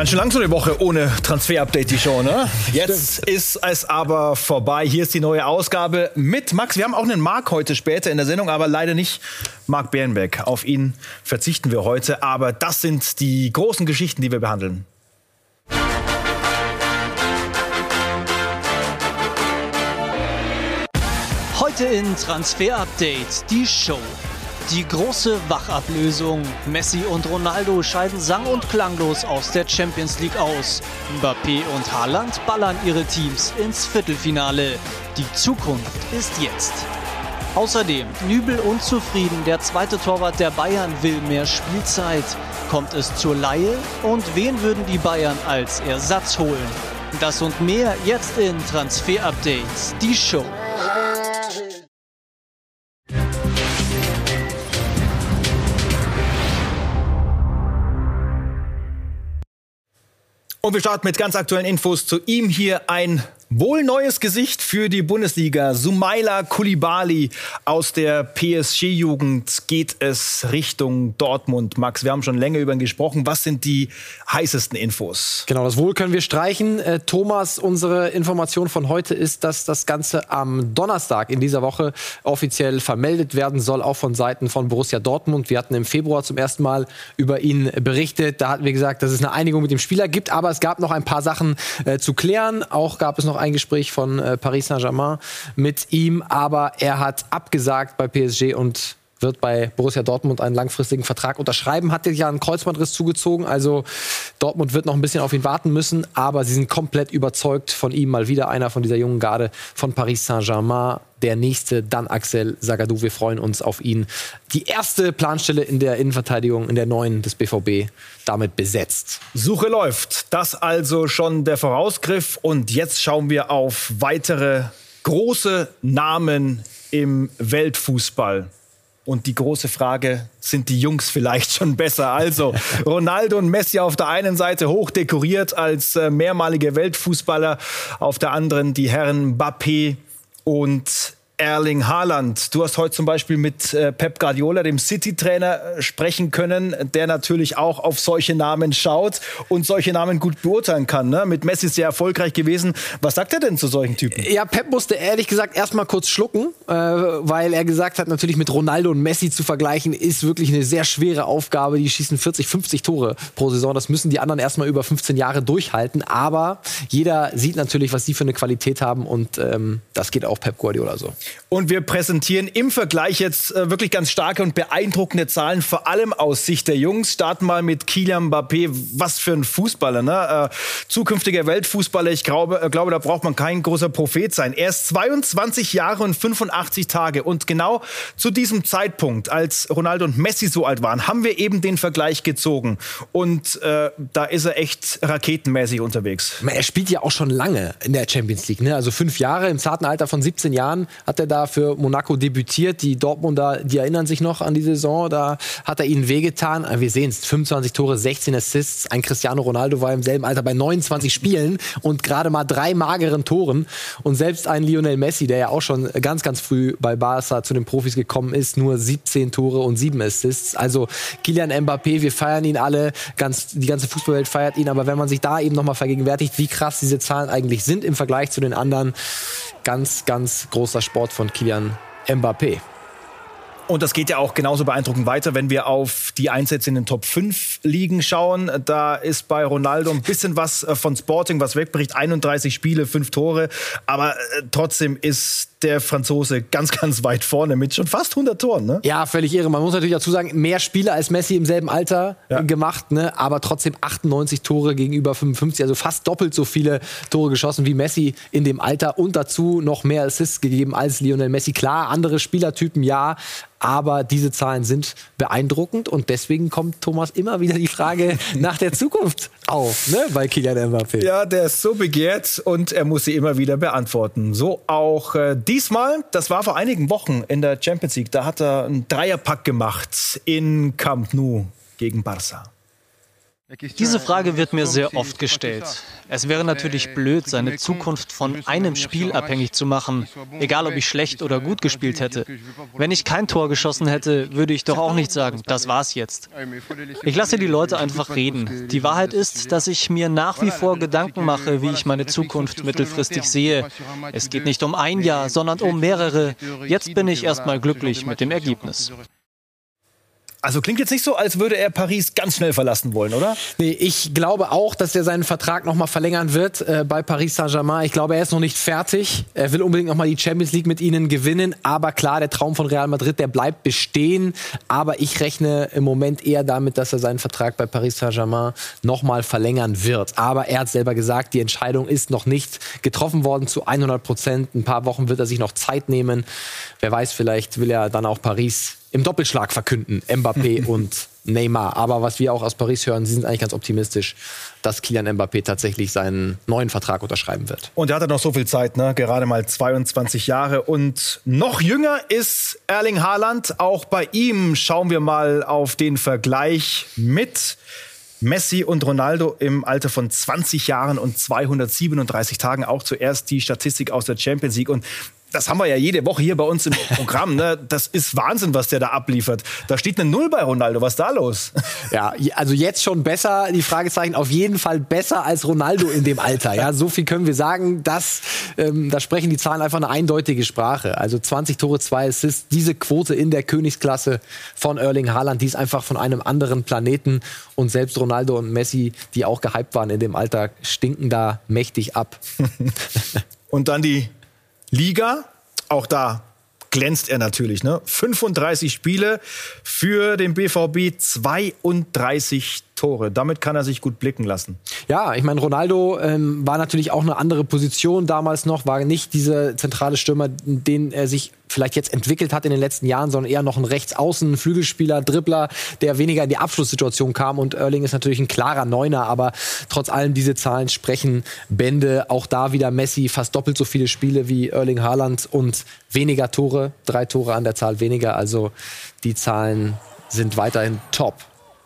Ganz schön lang so eine Woche ohne Transfer-Update, die Show, ne? Jetzt Stimmt. ist es aber vorbei. Hier ist die neue Ausgabe mit Max. Wir haben auch einen Marc heute später in der Sendung, aber leider nicht Marc Bärenbeck. Auf ihn verzichten wir heute. Aber das sind die großen Geschichten, die wir behandeln. Heute in Transfer Update die Show. Die große Wachablösung. Messi und Ronaldo scheiden sang- und klanglos aus der Champions League aus. Mbappé und Haaland ballern ihre Teams ins Viertelfinale. Die Zukunft ist jetzt. Außerdem Nübel unzufrieden, der zweite Torwart der Bayern will mehr Spielzeit. Kommt es zur Laie? Und wen würden die Bayern als Ersatz holen? Das und mehr jetzt in Transfer Updates, die Show. Und wir starten mit ganz aktuellen Infos zu ihm hier ein Wohl neues Gesicht für die Bundesliga. Sumaila Kulibali aus der PSG-Jugend geht es Richtung Dortmund. Max, wir haben schon länger über ihn gesprochen. Was sind die heißesten Infos? Genau, das Wohl können wir streichen. Äh, Thomas, unsere Information von heute ist, dass das Ganze am Donnerstag in dieser Woche offiziell vermeldet werden soll, auch von Seiten von Borussia Dortmund. Wir hatten im Februar zum ersten Mal über ihn berichtet. Da hatten wir gesagt, dass es eine Einigung mit dem Spieler gibt, aber es gab noch ein paar Sachen äh, zu klären. Auch gab es noch ein Gespräch von äh, Paris Saint-Germain mit ihm, aber er hat abgesagt bei PSG und wird bei Borussia Dortmund einen langfristigen Vertrag unterschreiben. Hat ja einen Kreuzbandriss zugezogen, also Dortmund wird noch ein bisschen auf ihn warten müssen, aber sie sind komplett überzeugt von ihm. Mal wieder einer von dieser jungen Garde von Paris Saint-Germain. Der nächste, dann Axel Sagadou. Wir freuen uns auf ihn. Die erste Planstelle in der Innenverteidigung, in der neuen des BVB, damit besetzt. Suche läuft. Das also schon der Vorausgriff. Und jetzt schauen wir auf weitere große Namen im Weltfußball. Und die große Frage, sind die Jungs vielleicht schon besser? Also, Ronaldo und Messi auf der einen Seite hoch dekoriert als äh, mehrmalige Weltfußballer, auf der anderen die Herren Mbappé und Erling Haaland. Du hast heute zum Beispiel mit äh, Pep Guardiola, dem City-Trainer, äh, sprechen können, der natürlich auch auf solche Namen schaut und solche Namen gut beurteilen kann. Ne? Mit Messi sehr erfolgreich gewesen. Was sagt er denn zu solchen Typen? Ja, Pep musste ehrlich gesagt erstmal kurz schlucken, äh, weil er gesagt hat, natürlich mit Ronaldo und Messi zu vergleichen, ist wirklich eine sehr schwere Aufgabe. Die schießen 40, 50 Tore pro Saison. Das müssen die anderen erstmal über 15 Jahre durchhalten. Aber jeder sieht natürlich, was sie für eine Qualität haben und ähm, das geht auch Pep Guardiola so. Und wir präsentieren im Vergleich jetzt äh, wirklich ganz starke und beeindruckende Zahlen, vor allem aus Sicht der Jungs. Starten mal mit Kylian Mbappé. Was für ein Fußballer, ne? Äh, zukünftiger Weltfußballer. Ich glaube, äh, glaube, da braucht man kein großer Prophet sein. Er ist 22 Jahre und 85 Tage. Und genau zu diesem Zeitpunkt, als Ronaldo und Messi so alt waren, haben wir eben den Vergleich gezogen. Und äh, da ist er echt raketenmäßig unterwegs. Er spielt ja auch schon lange in der Champions League. Ne? Also fünf Jahre im zarten Alter von 17 Jahren hat er da für Monaco debütiert. Die Dortmunder, die erinnern sich noch an die Saison, da hat er ihnen wehgetan. Wir sehen es, 25 Tore, 16 Assists. Ein Cristiano Ronaldo war im selben Alter bei 29 Spielen und gerade mal drei mageren Toren. Und selbst ein Lionel Messi, der ja auch schon ganz, ganz früh bei Barca zu den Profis gekommen ist, nur 17 Tore und 7 Assists. Also Kilian Mbappé, wir feiern ihn alle, ganz, die ganze Fußballwelt feiert ihn, aber wenn man sich da eben nochmal vergegenwärtigt, wie krass diese Zahlen eigentlich sind im Vergleich zu den anderen, ganz, ganz großer Sport von Kilian Mbappé. Und das geht ja auch genauso beeindruckend weiter, wenn wir auf die Einsätze in den Top 5 Ligen schauen. Da ist bei Ronaldo ein bisschen was äh, von Sporting, was wegbricht. 31 Spiele, 5 Tore. Aber äh, trotzdem ist der Franzose ganz, ganz weit vorne mit schon fast 100 Toren. Ne? Ja, völlig irre. Man muss natürlich dazu sagen, mehr Spiele als Messi im selben Alter ja. gemacht, ne? aber trotzdem 98 Tore gegenüber 55. Also fast doppelt so viele Tore geschossen wie Messi in dem Alter und dazu noch mehr Assists gegeben als Lionel Messi. Klar, andere Spielertypen, ja, aber diese Zahlen sind beeindruckend und deswegen kommt Thomas immer wieder die Frage nach der Zukunft auf, ne, bei Kylian Mbappé. Ja, der ist so begehrt und er muss sie immer wieder beantworten. So auch äh, diesmal, das war vor einigen Wochen in der Champions League, da hat er einen Dreierpack gemacht in Camp Nou gegen Barça. Diese Frage wird mir sehr oft gestellt. Es wäre natürlich blöd, seine Zukunft von einem Spiel abhängig zu machen, egal ob ich schlecht oder gut gespielt hätte. Wenn ich kein Tor geschossen hätte, würde ich doch auch nicht sagen, das war's jetzt. Ich lasse die Leute einfach reden. Die Wahrheit ist, dass ich mir nach wie vor Gedanken mache, wie ich meine Zukunft mittelfristig sehe. Es geht nicht um ein Jahr, sondern um mehrere. Jetzt bin ich erstmal glücklich mit dem Ergebnis. Also klingt jetzt nicht so, als würde er Paris ganz schnell verlassen wollen, oder? Nee, ich glaube auch, dass er seinen Vertrag noch mal verlängern wird äh, bei Paris Saint-Germain. Ich glaube, er ist noch nicht fertig. Er will unbedingt noch mal die Champions League mit ihnen gewinnen. Aber klar, der Traum von Real Madrid, der bleibt bestehen. Aber ich rechne im Moment eher damit, dass er seinen Vertrag bei Paris Saint-Germain noch mal verlängern wird. Aber er hat selber gesagt, die Entscheidung ist noch nicht getroffen worden zu 100 Prozent. Ein paar Wochen wird er sich noch Zeit nehmen. Wer weiß, vielleicht will er dann auch Paris im Doppelschlag verkünden, Mbappé und Neymar. Aber was wir auch aus Paris hören, sie sind eigentlich ganz optimistisch, dass Kylian Mbappé tatsächlich seinen neuen Vertrag unterschreiben wird. Und er hatte noch so viel Zeit, ne? gerade mal 22 Jahre. Und noch jünger ist Erling Haaland. Auch bei ihm schauen wir mal auf den Vergleich mit Messi und Ronaldo im Alter von 20 Jahren und 237 Tagen. Auch zuerst die Statistik aus der Champions League. Und das haben wir ja jede Woche hier bei uns im Programm. Ne? Das ist Wahnsinn, was der da abliefert. Da steht eine Null bei Ronaldo. Was ist da los? Ja, also jetzt schon besser. Die Fragezeichen auf jeden Fall besser als Ronaldo in dem Alter. Ja, so viel können wir sagen. Das, ähm, da sprechen die Zahlen einfach eine eindeutige Sprache. Also 20 Tore, 2 Assists. Diese Quote in der Königsklasse von Erling Haaland, die ist einfach von einem anderen Planeten. Und selbst Ronaldo und Messi, die auch gehypt waren in dem Alter, stinken da mächtig ab. und dann die Liga. Auch da glänzt er natürlich. Ne? 35 Spiele für den BVB, 32 Tore. Damit kann er sich gut blicken lassen. Ja, ich meine, Ronaldo ähm, war natürlich auch eine andere Position damals noch, war nicht dieser zentrale Stürmer, den er sich vielleicht jetzt entwickelt hat in den letzten Jahren, sondern eher noch ein Rechtsaußen, Flügelspieler, Dribbler, der weniger in die Abschlusssituation kam. Und Erling ist natürlich ein klarer Neuner, aber trotz allem diese Zahlen sprechen Bände. Auch da wieder Messi, fast doppelt so viele Spiele wie Erling Haaland und weniger Tore, drei Tore an der Zahl weniger. Also die Zahlen sind weiterhin top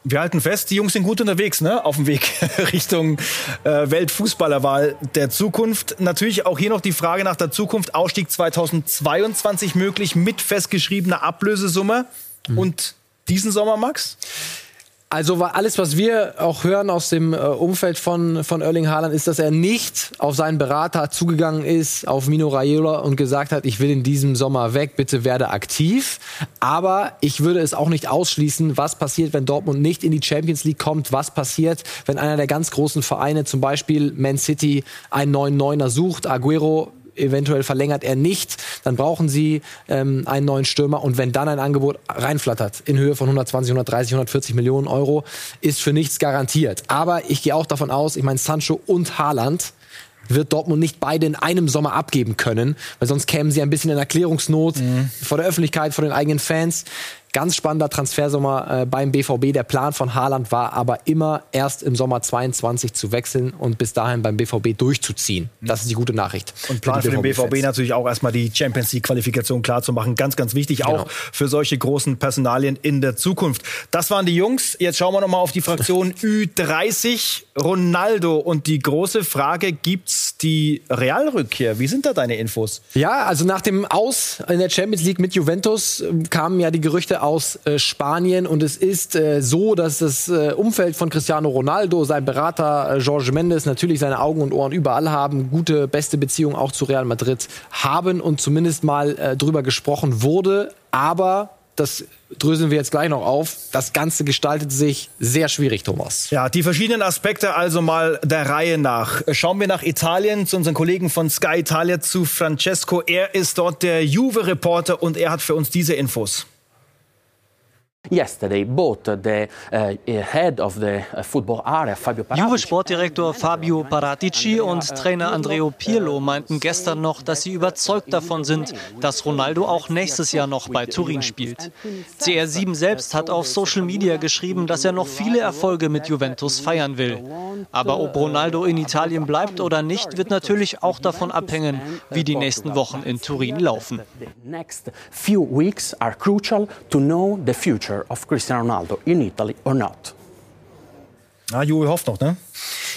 wir halten fest, die Jungs sind gut unterwegs, ne? Auf dem Weg Richtung äh, Weltfußballerwahl der Zukunft. Natürlich auch hier noch die Frage nach der Zukunft. Ausstieg 2022 möglich mit festgeschriebener Ablösesumme. Mhm. Und diesen Sommer, Max? Also alles, was wir auch hören aus dem äh, Umfeld von, von Erling Haaland, ist, dass er nicht auf seinen Berater zugegangen ist, auf Mino Raiola und gesagt hat, ich will in diesem Sommer weg, bitte werde aktiv. Aber ich würde es auch nicht ausschließen, was passiert, wenn Dortmund nicht in die Champions League kommt, was passiert, wenn einer der ganz großen Vereine, zum Beispiel Man City, einen neuen Neuner sucht. Aguero eventuell verlängert er nicht, dann brauchen sie ähm, einen neuen Stürmer. Und wenn dann ein Angebot reinflattert in Höhe von 120, 130, 140 Millionen Euro, ist für nichts garantiert. Aber ich gehe auch davon aus, ich meine, Sancho und Haaland wird Dortmund nicht beide in einem Sommer abgeben können, weil sonst kämen sie ein bisschen in Erklärungsnot mhm. vor der Öffentlichkeit, vor den eigenen Fans. Ganz spannender Transfersommer äh, beim BVB. Der Plan von Haaland war aber immer erst im Sommer 22 zu wechseln und bis dahin beim BVB durchzuziehen. Das ist die gute Nachricht. Und Plan für, für den BVB natürlich auch erstmal die Champions League Qualifikation klar zu machen. Ganz, ganz wichtig genau. auch für solche großen Personalien in der Zukunft. Das waren die Jungs. Jetzt schauen wir noch mal auf die Fraktion Ü30. Ronaldo und die große Frage, gibt's die Realrückkehr? Wie sind da deine Infos? Ja, also nach dem Aus in der Champions League mit Juventus ähm, kamen ja die Gerüchte aus äh, Spanien und es ist äh, so, dass das äh, Umfeld von Cristiano Ronaldo, sein Berater äh, Jorge Mendes natürlich seine Augen und Ohren überall haben, gute, beste Beziehungen auch zu Real Madrid haben und zumindest mal äh, drüber gesprochen wurde, aber das dröseln wir jetzt gleich noch auf. Das Ganze gestaltet sich sehr schwierig, Thomas. Ja, die verschiedenen Aspekte also mal der Reihe nach. Schauen wir nach Italien zu unseren Kollegen von Sky Italia zu Francesco. Er ist dort der Juve-Reporter und er hat für uns diese Infos. Area, Fabio Paratici, Juve Sportdirektor Fabio Paratici und Trainer Andreo Pirlo meinten gestern noch, dass sie überzeugt davon sind, dass Ronaldo auch nächstes Jahr noch bei Turin spielt. CR7 selbst hat auf Social Media geschrieben, dass er noch viele Erfolge mit Juventus feiern will. Aber ob Ronaldo in Italien bleibt oder nicht, wird natürlich auch davon abhängen, wie die nächsten Wochen in Turin laufen. Next few weeks are crucial to know the future future of Cristiano Ronaldo in Italy or not. Na, Juve hofft noch, ne?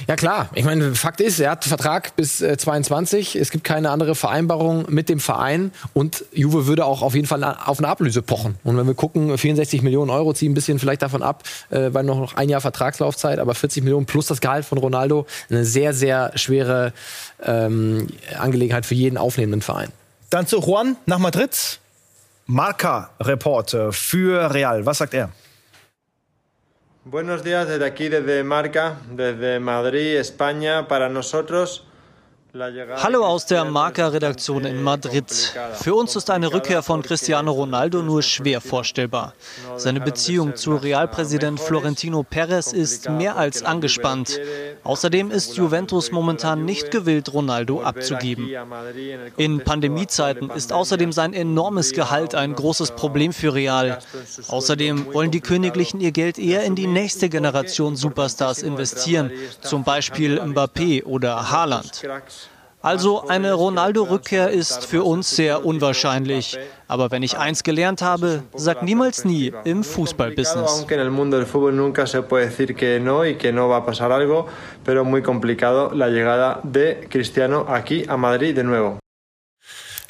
Ja klar, ich meine, Fakt ist, er hat einen Vertrag bis äh, 22. Es gibt keine andere Vereinbarung mit dem Verein und Juve würde auch auf jeden Fall auf eine Ablöse pochen. Und wenn wir gucken, 64 Millionen Euro ziehen ein bisschen vielleicht davon ab, äh, weil noch ein Jahr Vertragslaufzeit, aber 40 Millionen plus das Gehalt von Ronaldo, eine sehr, sehr schwere ähm, Angelegenheit für jeden aufnehmenden Verein. Dann zu Juan nach Madrid. Marca-Reporter für Real. Was sagt er? Buenos días desde aquí, desde Marca, desde Madrid, España. Para nosotros Hallo aus der Marca-Redaktion in Madrid. Für uns ist eine Rückkehr von Cristiano Ronaldo nur schwer vorstellbar. Seine Beziehung zu Realpräsident Florentino Perez ist mehr als angespannt. Außerdem ist Juventus momentan nicht gewillt, Ronaldo abzugeben. In Pandemiezeiten ist außerdem sein enormes Gehalt ein großes Problem für Real. Außerdem wollen die Königlichen ihr Geld eher in die nächste Generation Superstars investieren, zum Beispiel Mbappé oder Haaland. Also eine Ronaldo-Rückkehr ist für uns sehr unwahrscheinlich. Aber wenn ich eins gelernt habe, sag niemals nie im Fußballbusiness. Cristiano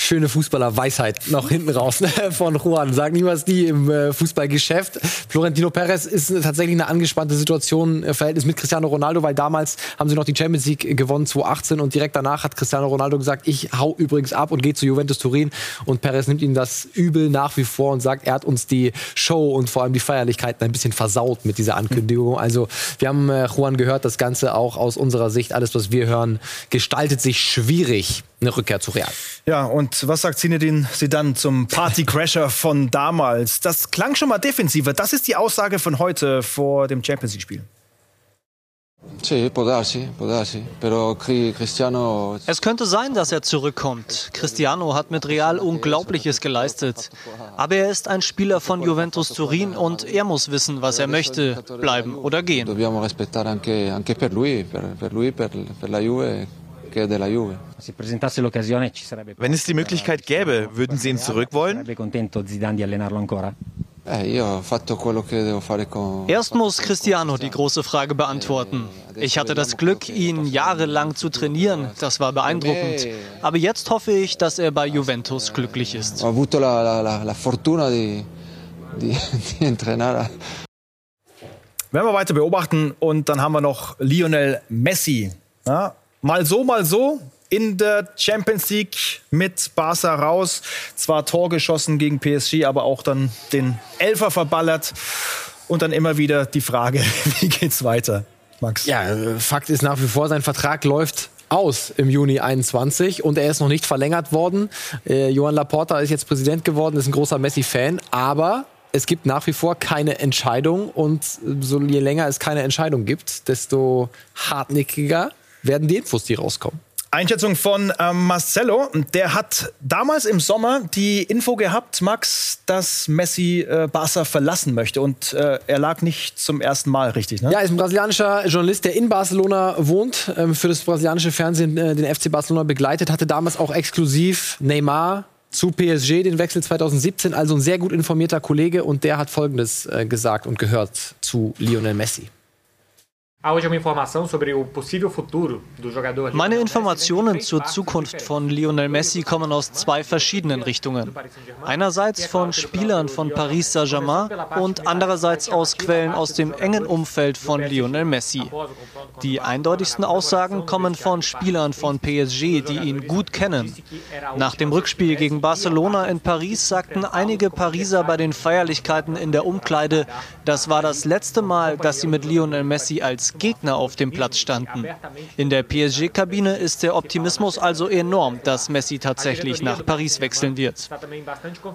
schöne Fußballerweisheit noch hinten raus ne, von Juan. Sag niemals die im äh, Fußballgeschäft. Florentino Perez ist tatsächlich eine angespannte Situation, äh, Verhältnis mit Cristiano Ronaldo, weil damals haben sie noch die Champions League gewonnen, 2018 und direkt danach hat Cristiano Ronaldo gesagt, ich hau übrigens ab und gehe zu Juventus Turin und Perez nimmt ihm das übel nach wie vor und sagt, er hat uns die Show und vor allem die Feierlichkeiten ein bisschen versaut mit dieser Ankündigung. Also wir haben äh, Juan gehört, das Ganze auch aus unserer Sicht, alles was wir hören, gestaltet sich schwierig eine Rückkehr zu Real. Ja, und was sagt Zinedine Zidane zum Partycrasher von damals? Das klang schon mal defensiver. Das ist die Aussage von heute vor dem Champions League-Spiel. Es könnte sein, dass er zurückkommt. Cristiano hat mit Real Unglaubliches geleistet. Aber er ist ein Spieler von Juventus Turin und er muss wissen, was er möchte, bleiben oder gehen. Wenn es die Möglichkeit gäbe, würden Sie ihn zurück wollen? Eh, Erst muss Cristiano die große Frage beantworten. Ich hatte das Glück, ihn jahrelang zu trainieren. Das war beeindruckend. Aber jetzt hoffe ich, dass er bei Juventus glücklich ist. Werden wir weiter beobachten und dann haben wir noch Lionel Messi. Ja, mal so, mal so in der Champions League mit Barca raus. Zwar Tor geschossen gegen PSG, aber auch dann den Elfer verballert. Und dann immer wieder die Frage, wie geht's weiter, Max? Ja, Fakt ist nach wie vor, sein Vertrag läuft aus im Juni 21 und er ist noch nicht verlängert worden. Äh, Johann Laporta ist jetzt Präsident geworden, ist ein großer Messi-Fan, aber es gibt nach wie vor keine Entscheidung und so je länger es keine Entscheidung gibt, desto hartnäckiger werden die Infos, die rauskommen. Einschätzung von ähm, Marcelo. Der hat damals im Sommer die Info gehabt, Max, dass Messi äh, Barca verlassen möchte. Und äh, er lag nicht zum ersten Mal richtig, ne? Ja, ist ein brasilianischer Journalist, der in Barcelona wohnt, ähm, für das brasilianische Fernsehen äh, den FC Barcelona begleitet, hatte damals auch exklusiv Neymar zu PSG, den Wechsel 2017. Also ein sehr gut informierter Kollege und der hat Folgendes äh, gesagt und gehört zu Lionel Messi. Meine Informationen zur Zukunft von Lionel Messi kommen aus zwei verschiedenen Richtungen. Einerseits von Spielern von Paris Saint-Germain und andererseits aus Quellen aus dem engen Umfeld von Lionel Messi. Die eindeutigsten Aussagen kommen von Spielern von PSG, die ihn gut kennen. Nach dem Rückspiel gegen Barcelona in Paris sagten einige Pariser bei den Feierlichkeiten in der Umkleide, das war das letzte Mal, dass sie mit Lionel Messi als Gegner auf dem Platz standen. In der PSG-Kabine ist der Optimismus also enorm, dass Messi tatsächlich nach Paris wechseln wird.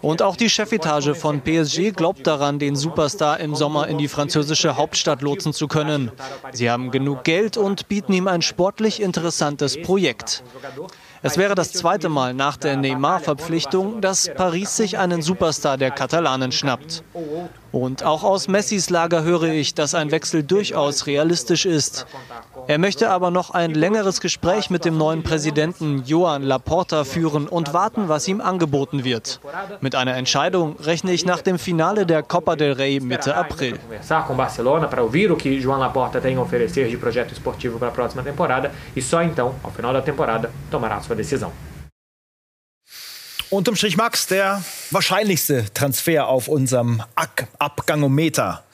Und auch die Chefetage von PSG glaubt daran, den Superstar im Sommer in die französische Hauptstadt lotsen zu können. Sie haben genug Geld und bieten ihm ein sportlich interessantes Projekt. Es wäre das zweite Mal nach der Neymar-Verpflichtung, dass Paris sich einen Superstar der Katalanen schnappt. Und auch aus Messis Lager höre ich, dass ein Wechsel durchaus realistisch ist. Er möchte aber noch ein längeres Gespräch mit dem neuen Präsidenten Joan Laporta führen und warten, was ihm angeboten wird. Mit einer Entscheidung rechne ich nach dem Finale der Copa del Rey Mitte April. Laporta tem oferecer de projeto esportivo para a próxima temporada e só então, ao final da temporada, tomará sua decisão. Unterm Strich Max, der wahrscheinlichste Transfer auf unserem Abgangometer.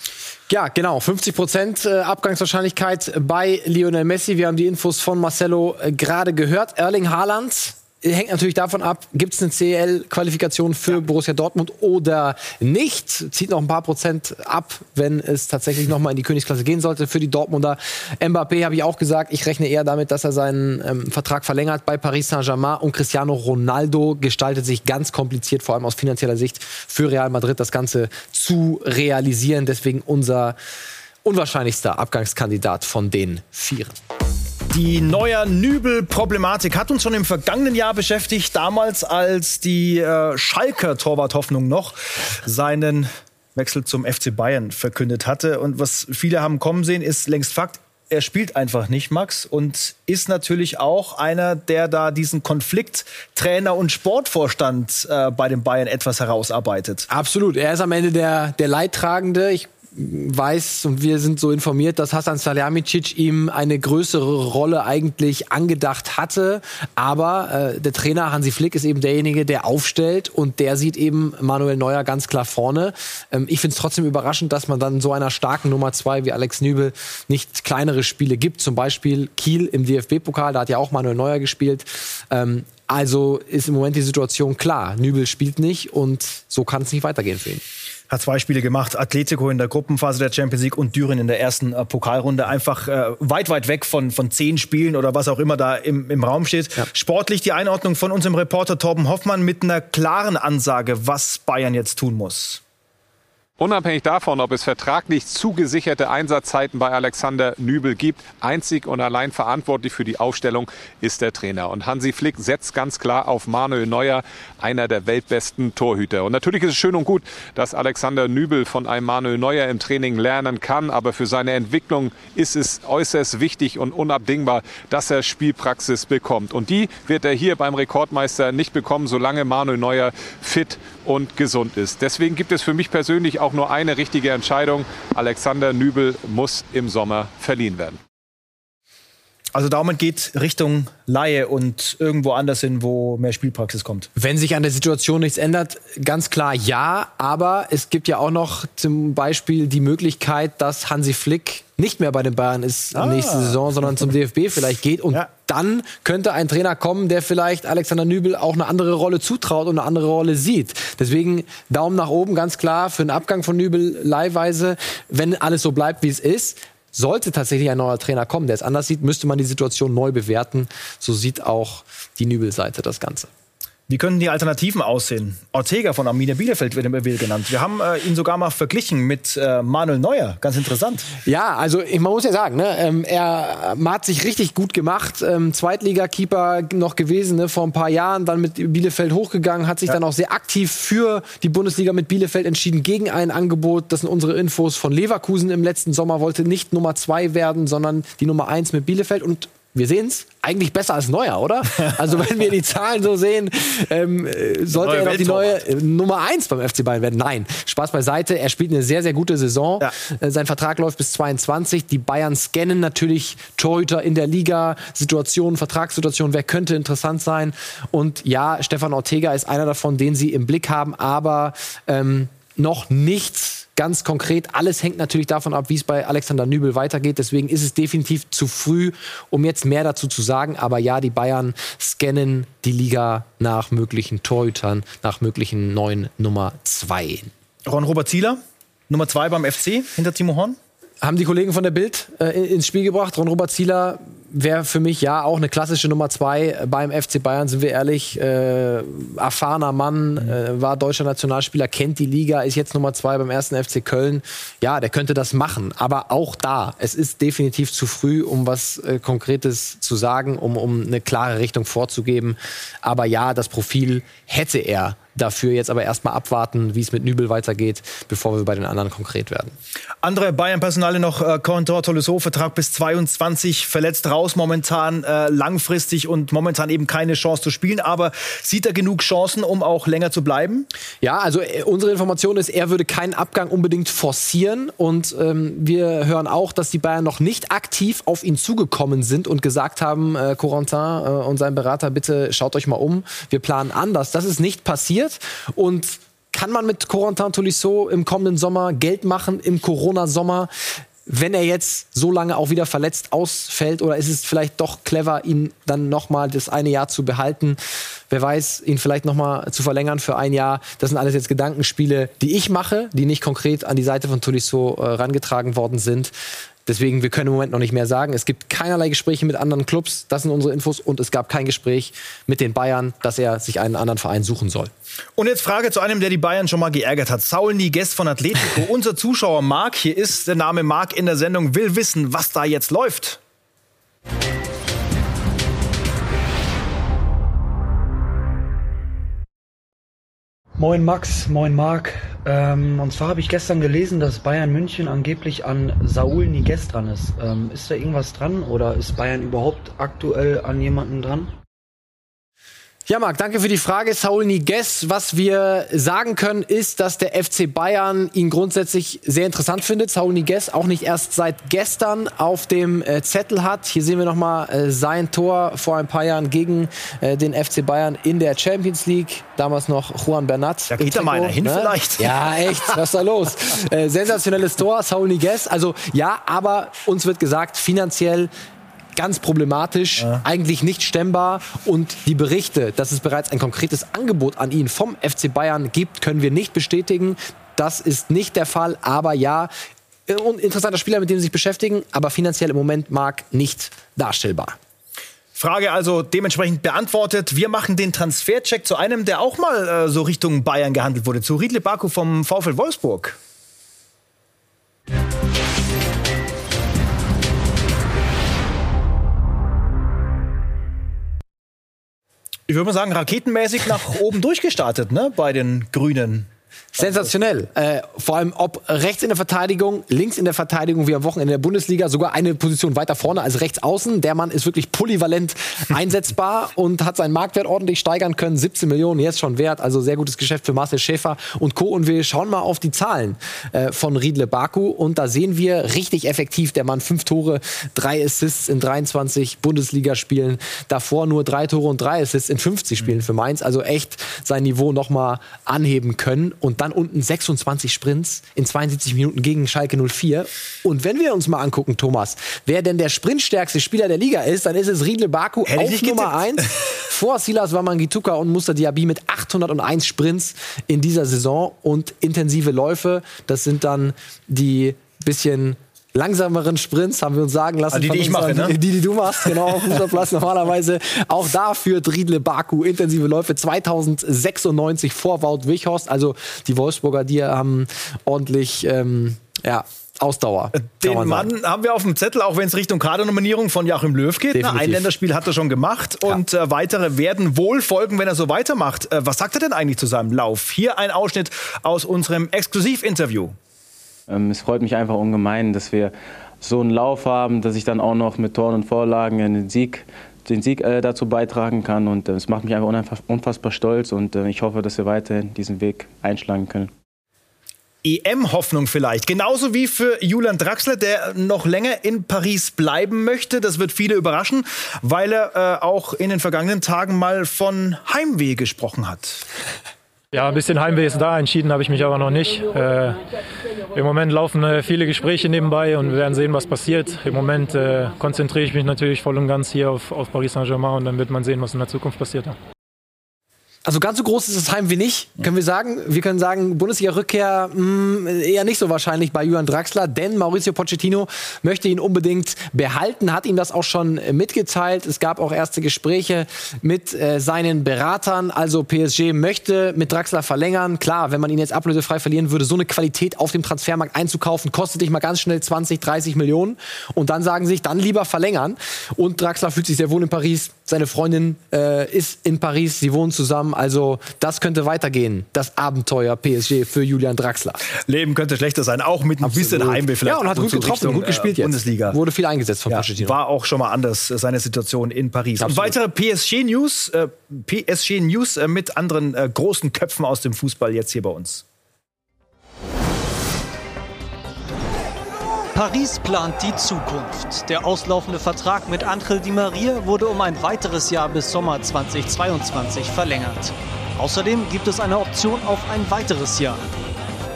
Ja, genau. 50 Prozent äh, Abgangswahrscheinlichkeit bei Lionel Messi. Wir haben die Infos von Marcelo äh, gerade gehört. Erling Haaland hängt natürlich davon ab, gibt es eine CL-Qualifikation für ja. Borussia Dortmund oder nicht. Zieht noch ein paar Prozent ab, wenn es tatsächlich noch mal in die Königsklasse gehen sollte für die Dortmunder. Mbappé habe ich auch gesagt, ich rechne eher damit, dass er seinen ähm, Vertrag verlängert bei Paris Saint-Germain und Cristiano Ronaldo gestaltet sich ganz kompliziert, vor allem aus finanzieller Sicht, für Real Madrid das Ganze zu realisieren. Deswegen unser unwahrscheinlichster Abgangskandidat von den Vieren. Die neue Nübel-Problematik hat uns schon im vergangenen Jahr beschäftigt, damals als die äh, Schalker Torwarthoffnung noch seinen Wechsel zum FC Bayern verkündet hatte. Und was viele haben kommen sehen, ist längst Fakt. Er spielt einfach nicht, Max, und ist natürlich auch einer, der da diesen Konflikt Trainer und Sportvorstand äh, bei den Bayern etwas herausarbeitet. Absolut. Er ist am Ende der, der Leidtragende. Ich weiß und wir sind so informiert, dass Hasan Salihamidzic ihm eine größere Rolle eigentlich angedacht hatte. Aber äh, der Trainer Hansi Flick ist eben derjenige, der aufstellt und der sieht eben Manuel Neuer ganz klar vorne. Ähm, ich finde es trotzdem überraschend, dass man dann so einer starken Nummer zwei wie Alex Nübel nicht kleinere Spiele gibt. Zum Beispiel Kiel im DFB-Pokal, da hat ja auch Manuel Neuer gespielt. Ähm, also ist im Moment die Situation klar. Nübel spielt nicht und so kann es nicht weitergehen für ihn hat zwei Spiele gemacht. Atletico in der Gruppenphase der Champions League und Düren in der ersten äh, Pokalrunde. Einfach äh, weit, weit weg von, von zehn Spielen oder was auch immer da im, im Raum steht. Ja. Sportlich die Einordnung von unserem Reporter Torben Hoffmann mit einer klaren Ansage, was Bayern jetzt tun muss. Unabhängig davon, ob es vertraglich zugesicherte Einsatzzeiten bei Alexander Nübel gibt, einzig und allein verantwortlich für die Aufstellung ist der Trainer. Und Hansi Flick setzt ganz klar auf Manuel Neuer, einer der weltbesten Torhüter. Und natürlich ist es schön und gut, dass Alexander Nübel von einem Manuel Neuer im Training lernen kann. Aber für seine Entwicklung ist es äußerst wichtig und unabdingbar, dass er Spielpraxis bekommt. Und die wird er hier beim Rekordmeister nicht bekommen, solange Manuel Neuer fit und gesund ist. Deswegen gibt es für mich persönlich auch nur eine richtige Entscheidung. Alexander Nübel muss im Sommer verliehen werden. Also Daumen geht Richtung Laie und irgendwo anders hin, wo mehr Spielpraxis kommt. Wenn sich an der Situation nichts ändert, ganz klar ja. Aber es gibt ja auch noch zum Beispiel die Möglichkeit, dass Hansi Flick nicht mehr bei den Bayern ist ah. nächste Saison, sondern zum DFB vielleicht geht. Und ja. dann könnte ein Trainer kommen, der vielleicht Alexander Nübel auch eine andere Rolle zutraut und eine andere Rolle sieht. Deswegen Daumen nach oben, ganz klar, für den Abgang von Nübel leihweise, wenn alles so bleibt, wie es ist. Sollte tatsächlich ein neuer Trainer kommen, der es anders sieht, müsste man die Situation neu bewerten. So sieht auch die Nübel-Seite das Ganze. Wie können die Alternativen aussehen? Ortega von Arminia Bielefeld wird immer wieder genannt. Wir haben äh, ihn sogar mal verglichen mit äh, Manuel Neuer. Ganz interessant. Ja, also ich, man muss ja sagen, ne, ähm, er hat sich richtig gut gemacht. Ähm, Zweitligakeeper noch gewesen ne, vor ein paar Jahren, dann mit Bielefeld hochgegangen, hat sich ja. dann auch sehr aktiv für die Bundesliga mit Bielefeld entschieden gegen ein Angebot. Das sind unsere Infos von Leverkusen im letzten Sommer. Wollte nicht Nummer zwei werden, sondern die Nummer eins mit Bielefeld und wir sehen es, eigentlich besser als Neuer, oder? Also wenn wir die Zahlen so sehen, ähm, sollte er doch die neue äh, Nummer eins beim FC Bayern werden. Nein, Spaß beiseite. Er spielt eine sehr, sehr gute Saison. Ja. Äh, sein Vertrag läuft bis 22. Die Bayern scannen natürlich Torhüter in der Liga, Situationen, Vertragssituationen. Wer könnte interessant sein? Und ja, Stefan Ortega ist einer davon, den sie im Blick haben, aber ähm, noch nichts ganz konkret. Alles hängt natürlich davon ab, wie es bei Alexander Nübel weitergeht. Deswegen ist es definitiv zu früh, um jetzt mehr dazu zu sagen. Aber ja, die Bayern scannen die Liga nach möglichen Torhütern, nach möglichen neuen Nummer 2. Ron-Robert Zieler, Nummer 2 beim FC hinter Timo Horn? Haben die Kollegen von der Bild äh, ins Spiel gebracht. Ron-Robert Zieler wäre für mich ja auch eine klassische Nummer zwei beim FC Bayern, sind wir ehrlich. Äh, erfahrener Mann, äh, war deutscher Nationalspieler, kennt die Liga, ist jetzt Nummer zwei beim ersten FC Köln. Ja, der könnte das machen. Aber auch da, es ist definitiv zu früh, um was äh, Konkretes zu sagen, um, um eine klare Richtung vorzugeben. Aber ja, das Profil hätte er Dafür jetzt aber erstmal abwarten, wie es mit Nübel weitergeht, bevor wir bei den anderen konkret werden. Andere Bayern-Personale noch, äh, Corentin Tolisso, Vertrag bis 22, verletzt raus momentan, äh, langfristig und momentan eben keine Chance zu spielen. Aber sieht er genug Chancen, um auch länger zu bleiben? Ja, also äh, unsere Information ist, er würde keinen Abgang unbedingt forcieren. Und ähm, wir hören auch, dass die Bayern noch nicht aktiv auf ihn zugekommen sind und gesagt haben, äh, Corentin äh, und sein Berater, bitte schaut euch mal um, wir planen anders. Das ist nicht passiert. Und kann man mit Corentin Tolisso im kommenden Sommer Geld machen, im Corona-Sommer? wenn er jetzt so lange auch wieder verletzt ausfällt oder ist es vielleicht doch clever, ihn dann noch mal das eine Jahr zu behalten? Wer weiß, ihn vielleicht noch mal zu verlängern für ein Jahr. Das sind alles jetzt Gedankenspiele, die ich mache, die nicht konkret an die Seite von Tolisso äh, rangetragen worden sind. Deswegen, wir können im Moment noch nicht mehr sagen. Es gibt keinerlei Gespräche mit anderen Clubs. Das sind unsere Infos. Und es gab kein Gespräch mit den Bayern, dass er sich einen anderen Verein suchen soll. Und jetzt Frage zu einem, der die Bayern schon mal geärgert hat. Saul Niguez von Atletico. Unser Zuschauer Marc, hier ist der Name Marc in der Sendung, will wissen, was da jetzt läuft. Moin Max, moin Marc. Ähm, und zwar habe ich gestern gelesen, dass Bayern München angeblich an Saul Niguez dran ist. Ähm, ist da irgendwas dran oder ist Bayern überhaupt aktuell an jemanden dran? Ja, Marc, danke für die Frage. Saul Niguez, was wir sagen können, ist, dass der FC Bayern ihn grundsätzlich sehr interessant findet. Saul Niguez auch nicht erst seit gestern auf dem äh, Zettel hat. Hier sehen wir nochmal äh, sein Tor vor ein paar Jahren gegen äh, den FC Bayern in der Champions League. Damals noch Juan Bernat. Da geht da mal einer hin ne? vielleicht. Ja, echt. Was ist da los? äh, sensationelles Tor, Saul Niguez. Also ja, aber uns wird gesagt, finanziell ganz problematisch, ja. eigentlich nicht stemmbar. Und die Berichte, dass es bereits ein konkretes Angebot an ihn vom FC Bayern gibt, können wir nicht bestätigen. Das ist nicht der Fall. Aber ja, ein interessanter Spieler, mit dem sie sich beschäftigen, aber finanziell im Moment mag nicht darstellbar. Frage also dementsprechend beantwortet. Wir machen den Transfercheck zu einem, der auch mal äh, so Richtung Bayern gehandelt wurde, zu Riedle Baku vom VfL Wolfsburg. Ich würde mal sagen, raketenmäßig nach oben durchgestartet, ne, bei den Grünen. Sensationell. Äh, vor allem ob rechts in der Verteidigung, links in der Verteidigung, wie am Wochenende in der Bundesliga, sogar eine Position weiter vorne als rechts außen. Der Mann ist wirklich polyvalent einsetzbar und hat seinen Marktwert ordentlich steigern können. 17 Millionen jetzt schon wert. Also sehr gutes Geschäft für Marcel Schäfer und Co. Und wir schauen mal auf die Zahlen äh, von Riedle Baku. Und da sehen wir richtig effektiv der Mann. Fünf Tore, drei Assists in 23 Bundesligaspielen. Davor nur drei Tore und drei Assists in 50 Spielen für Mainz. Also echt sein Niveau nochmal anheben können. Und dann unten 26 Sprints in 72 Minuten gegen Schalke 04. Und wenn wir uns mal angucken, Thomas, wer denn der sprintstärkste Spieler der Liga ist, dann ist es Riedle Baku Hätte auf Nummer 1 vor Silas Wamangituka und Musta Diaby mit 801 Sprints in dieser Saison und intensive Läufe. Das sind dann die bisschen langsameren Sprints, haben wir uns sagen lassen. Also die, die ich mache, ne? Die, die du machst, genau, auf Fußballplatz normalerweise. Auch da führt Riedle Baku intensive Läufe 2096 vor Wout Wichhorst. Also die Wolfsburger, die haben ordentlich, ähm, ja, Ausdauer. Den Mann haben wir auf dem Zettel, auch wenn es Richtung Kadernominierung von Joachim Löw geht. Definitiv. Ein Länderspiel hat er schon gemacht ja. und äh, weitere werden wohl folgen, wenn er so weitermacht. Äh, was sagt er denn eigentlich zu seinem Lauf? Hier ein Ausschnitt aus unserem Exklusivinterview. Ähm, es freut mich einfach ungemein, dass wir so einen Lauf haben, dass ich dann auch noch mit Toren und Vorlagen den Sieg, den Sieg äh, dazu beitragen kann. Und äh, es macht mich einfach unfassbar stolz und äh, ich hoffe, dass wir weiterhin diesen Weg einschlagen können. EM-Hoffnung vielleicht. Genauso wie für Julian Draxler, der noch länger in Paris bleiben möchte. Das wird viele überraschen, weil er äh, auch in den vergangenen Tagen mal von Heimweh gesprochen hat. Ja, ein bisschen Heimweh ist da. Entschieden habe ich mich aber noch nicht. Äh, Im Moment laufen äh, viele Gespräche nebenbei und wir werden sehen, was passiert. Im Moment äh, konzentriere ich mich natürlich voll und ganz hier auf, auf Paris Saint-Germain und dann wird man sehen, was in der Zukunft passiert. Also ganz so groß ist das Heimweh nicht, können wir sagen. Wir können sagen, Bundesliga-Rückkehr hm, eher nicht so wahrscheinlich bei Julian Draxler, denn Mauricio Pochettino möchte ihn unbedingt behalten, hat ihm das auch schon mitgeteilt. Es gab auch erste Gespräche mit äh, seinen Beratern. Also PSG möchte mit Draxler verlängern. Klar, wenn man ihn jetzt ablösefrei verlieren würde, so eine Qualität auf dem Transfermarkt einzukaufen, kostet dich mal ganz schnell 20, 30 Millionen. Und dann sagen sie sich, dann lieber verlängern. Und Draxler fühlt sich sehr wohl in Paris Seine Freundin äh, ist in Paris, sie wohnen zusammen. Also das könnte weitergehen, das Abenteuer PSG für Julian Draxler. Leben könnte schlechter sein, auch mit ein Absolut. bisschen Heimweh vielleicht. Ja, und hat gut getroffen, Richtung, gut gespielt äh, jetzt. Bundesliga. Wurde viel eingesetzt von Ja, Pochettino. war auch schon mal anders, seine Situation in Paris. Und weitere PSG-News äh, PSG News äh, mit anderen äh, großen Köpfen aus dem Fußball jetzt hier bei uns. Paris plant die Zukunft. Der auslaufende Vertrag mit Angel Di Maria wurde um ein weiteres Jahr bis Sommer 2022 verlängert. Außerdem gibt es eine Option auf ein weiteres Jahr.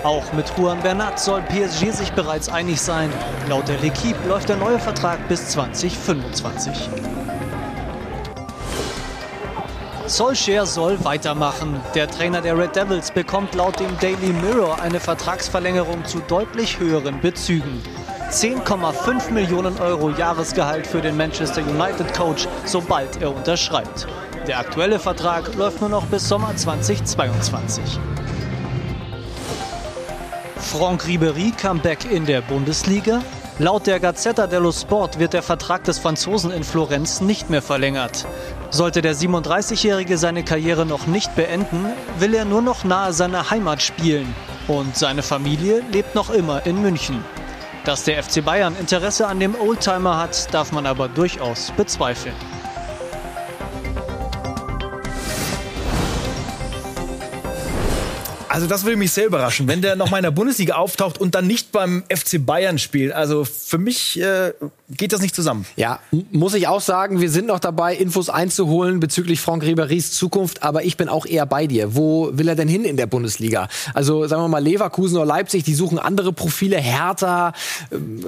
Auch mit Juan Bernat soll PSG sich bereits einig sein. Laut der L'Equipe läuft der neue Vertrag bis 2025. Solskjaer soll weitermachen. Der Trainer der Red Devils bekommt laut dem Daily Mirror eine Vertragsverlängerung zu deutlich höheren Bezügen. 10,5 Millionen Euro Jahresgehalt für den Manchester United Coach, sobald er unterschreibt. Der aktuelle Vertrag läuft nur noch bis Sommer 2022. Franck Ribéry Comeback in der Bundesliga. Laut der Gazzetta dello Sport wird der Vertrag des Franzosen in Florenz nicht mehr verlängert. Sollte der 37-Jährige seine Karriere noch nicht beenden, will er nur noch nahe seiner Heimat spielen. Und seine Familie lebt noch immer in München. Dass der FC Bayern Interesse an dem Oldtimer hat, darf man aber durchaus bezweifeln. Also das würde mich sehr überraschen, wenn der noch mal in der Bundesliga auftaucht und dann nicht beim FC Bayern spielt. Also für mich äh, geht das nicht zusammen. Ja, muss ich auch sagen, wir sind noch dabei, Infos einzuholen bezüglich Franck Ribéry's Zukunft, aber ich bin auch eher bei dir. Wo will er denn hin in der Bundesliga? Also sagen wir mal Leverkusen oder Leipzig, die suchen andere Profile. Hertha,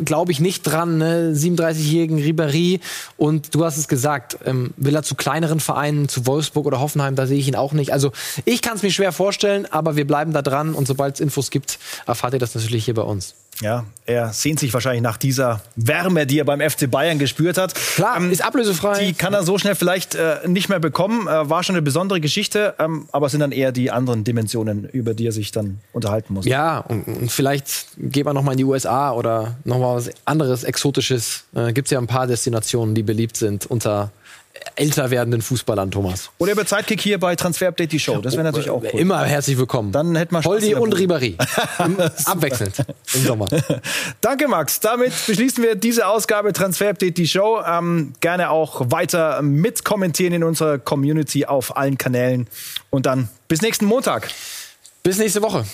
glaube ich nicht dran, ne? 37-jährigen Ribéry. Und du hast es gesagt, ähm, will er zu kleineren Vereinen, zu Wolfsburg oder Hoffenheim, da sehe ich ihn auch nicht. Also ich kann es mir schwer vorstellen, aber wir bleiben da dran und sobald es Infos gibt, erfahrt ihr das natürlich hier bei uns. Ja, er sehnt sich wahrscheinlich nach dieser Wärme, die er beim FC Bayern gespürt hat. Klar, ist ablösefrei. Die kann er so schnell vielleicht äh, nicht mehr bekommen. Äh, war schon eine besondere Geschichte, ähm, aber es sind dann eher die anderen Dimensionen, über die er sich dann unterhalten muss. Ja, und, und vielleicht geht man noch mal in die USA oder noch mal was anderes, Exotisches. Äh, Gibt es ja ein paar Destinationen, die beliebt sind unter älter werdenden Fußballern, Thomas. Oder über Zeitkick hier bei Transfer Update die Show. Das wäre natürlich auch cool. Immer herzlich willkommen. Dann hätten wir Spaß Holdi und. Ribéry. Abwechselnd im Sommer. Danke, Max. Damit beschließen wir diese Ausgabe Transfer Update die Show. Ähm, gerne auch weiter mitkommentieren in unserer Community auf allen Kanälen. Und dann bis nächsten Montag. Bis nächste Woche.